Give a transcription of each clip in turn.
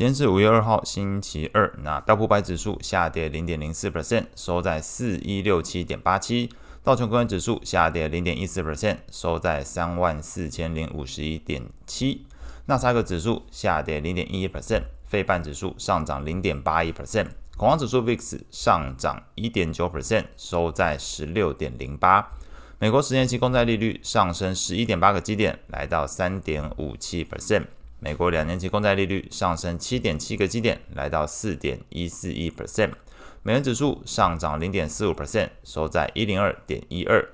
今天是五月二号，星期二。那标普百指数下跌零点零四 percent，收在四一六七点八七。道琼工业指数下跌零点一四 percent，收在三万四千零五十一点七。纳斯达克指数下跌零点一一 percent，费半指数上涨零点八一 percent，恐慌指数 VIX 上涨一点九 percent，收在十六点零八。美国十年期公债利率上升十一点八个基点，来到三点五七 percent。美国两年期公债利率上升七点七个基点，来到四点一四一 percent。美元指数上涨零点四五 percent，收在一零二点一二。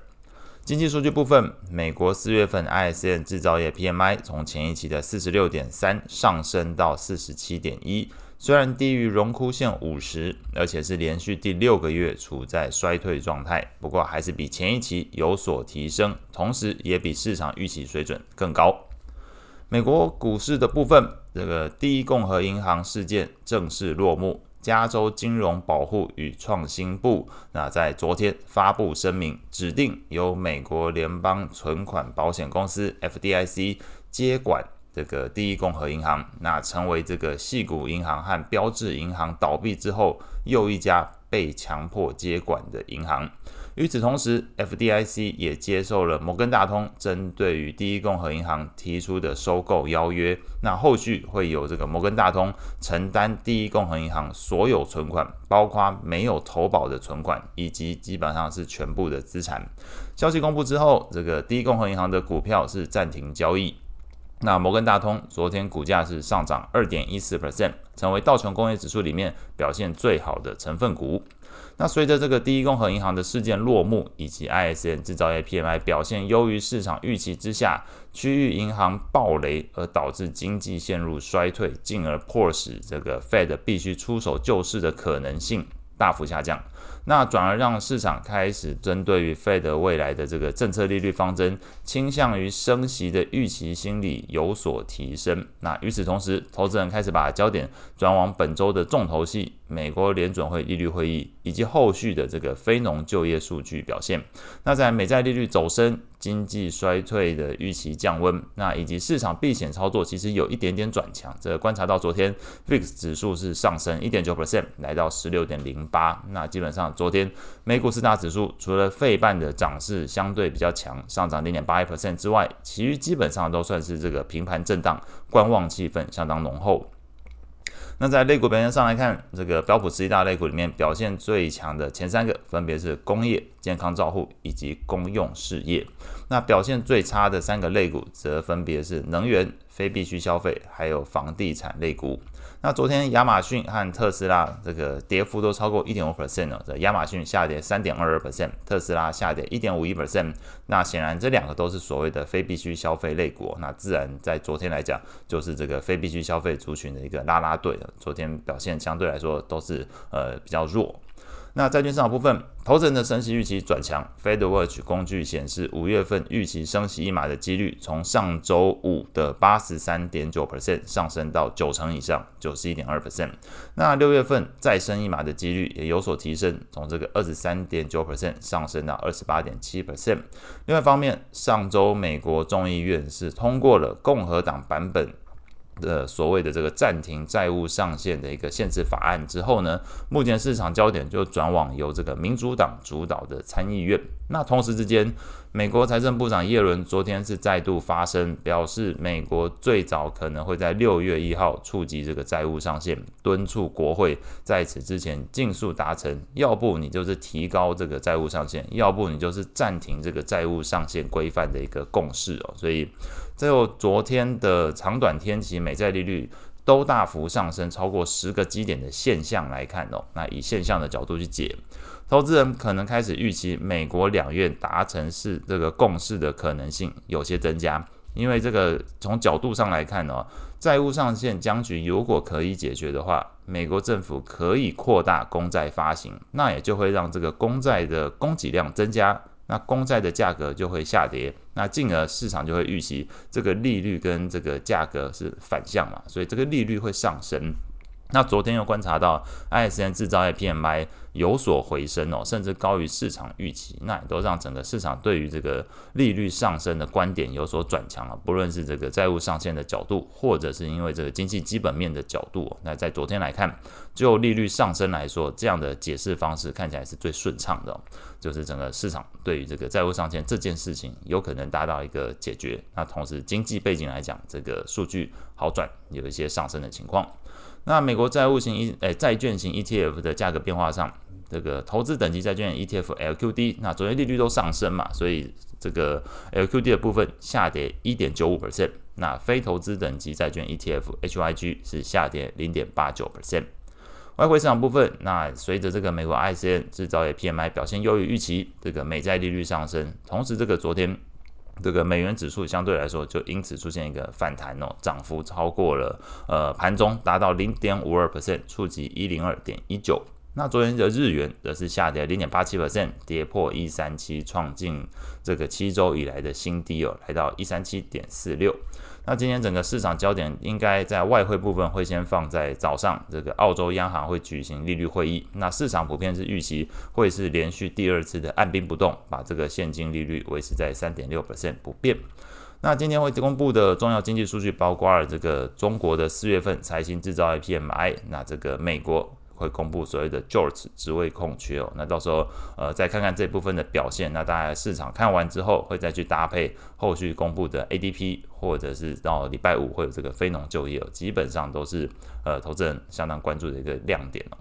经济数据部分，美国四月份 ISM 制造业 PMI 从前一期的四十六点三上升到四十七点一，虽然低于荣枯线五十，而且是连续第六个月处在衰退状态，不过还是比前一期有所提升，同时也比市场预期水准更高。美国股市的部分，这个第一共和银行事件正式落幕。加州金融保护与创新部那在昨天发布声明，指定由美国联邦存款保险公司 FDIC 接管这个第一共和银行，那成为这个系谷银行和标志银行倒闭之后又一家被强迫接管的银行。与此同时，FDIC 也接受了摩根大通针对于第一共和银行提出的收购邀约。那后续会有这个摩根大通承担第一共和银行所有存款，包括没有投保的存款，以及基本上是全部的资产。消息公布之后，这个第一共和银行的股票是暂停交易。那摩根大通昨天股价是上涨二点一四 percent，成为道琼工业指数里面表现最好的成分股。那随着这个第一共和银行的事件落幕，以及 ISM 制造业 PMI 表现优于市场预期之下，区域银行暴雷而导致经济陷入衰退，进而迫使这个 Fed 必须出手救市的可能性大幅下降。那转而让市场开始针对于 Fed 未来的这个政策利率方针倾向于升息的预期心理有所提升。那与此同时，投资人开始把焦点转往本周的重头戏——美国联准会利率会议以及后续的这个非农就业数据表现。那在美债利率走升。经济衰退的预期降温，那以及市场避险操作其实有一点点转强。这个观察到昨天 VIX 指数是上升一点九 percent，来到十六点零八。那基本上昨天美股四大指数除了费半的涨势相对比较强，上涨零点八一 percent 之外，其余基本上都算是这个平盘震荡，观望气氛相当浓厚。那在类股表现上来看，这个标普十一大类股里面表现最强的前三个，分别是工业、健康照护以及公用事业。那表现最差的三个类股，则分别是能源、非必需消费，还有房地产类股。那昨天亚马逊和特斯拉这个跌幅都超过一点五 percent 了，这亚马逊下跌三点二二 percent，特斯拉下跌一点五一 percent。那显然这两个都是所谓的非必需消费类股，那自然在昨天来讲，就是这个非必需消费族群的一个拉拉队。昨天表现相对来说都是呃比较弱。那债券市场部分，投资人的升息预期转强。FedWatch 工具显示，五月份预期升息一码的几率，从上周五的八十三点九 percent 上升到九成以上，九十一点二 percent。那六月份再升一码的几率也有所提升，从这个二十三点九 percent 上升到二十八点七 percent。另外一方面，上周美国众议院是通过了共和党版本。的所谓的这个暂停债务上限的一个限制法案之后呢，目前市场焦点就转往由这个民主党主导的参议院。那同时之间，美国财政部长耶伦昨天是再度发声，表示美国最早可能会在六月一号触及这个债务上限，敦促国会在此之前尽速达成，要不你就是提高这个债务上限，要不你就是暂停这个债务上限规范的一个共识哦。所以，最后昨天的长短天期美债利率都大幅上升，超过十个基点的现象来看哦，那以现象的角度去解。投资人可能开始预期美国两院达成是这个共识的可能性有些增加，因为这个从角度上来看呢，债务上限僵局如果可以解决的话，美国政府可以扩大公债发行，那也就会让这个公债的供给量增加，那公债的价格就会下跌，那进而市场就会预期这个利率跟这个价格是反向嘛，所以这个利率会上升。那昨天又观察到 ISM 制造业 PMI 有所回升哦，甚至高于市场预期，那也都让整个市场对于这个利率上升的观点有所转强了。不论是这个债务上限的角度，或者是因为这个经济基本面的角度，那在昨天来看，就利率上升来说，这样的解释方式看起来是最顺畅的，就是整个市场对于这个债务上限这件事情有可能达到一个解决。那同时经济背景来讲，这个数据好转，有一些上升的情况。那美国债务型 E 诶债券型 ETF 的价格变化上，这个投资等级债券 ETF LQD，那昨天利率都上升嘛，所以这个 LQD 的部分下跌一点九五 percent。那非投资等级债券 ETF HYG 是下跌零点八九 percent。外汇市场部分，那随着这个美国 ISM 制造业 PMI 表现优于预期，这个美债利率上升，同时这个昨天。这个美元指数相对来说就因此出现一个反弹哦，涨幅超过了呃盘中达到零点五二 percent，触及一零二点一九。那昨天的日元则是下跌零点八七 percent，跌破一三七，创进这个七周以来的新低哦，来到一三七点四六。那今天整个市场焦点应该在外汇部分会先放在早上，这个澳洲央行会举行利率会议。那市场普遍是预期会是连续第二次的按兵不动，把这个现金利率维持在三点六 percent 不变。那今天会公布的重要经济数据包括了这个中国的四月份财新制造业 PMI，那这个美国。会公布所谓的 JOLTS 职位空缺哦，那到时候呃再看看这部分的表现，那大家市场看完之后会再去搭配后续公布的 ADP，或者是到礼拜五会有这个非农就业，基本上都是呃投资人相当关注的一个亮点哦。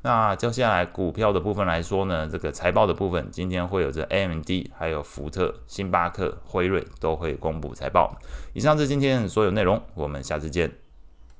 那接下来股票的部分来说呢，这个财报的部分今天会有这 AMD、还有福特、星巴克、辉瑞都会公布财报。以上是今天所有内容，我们下次见。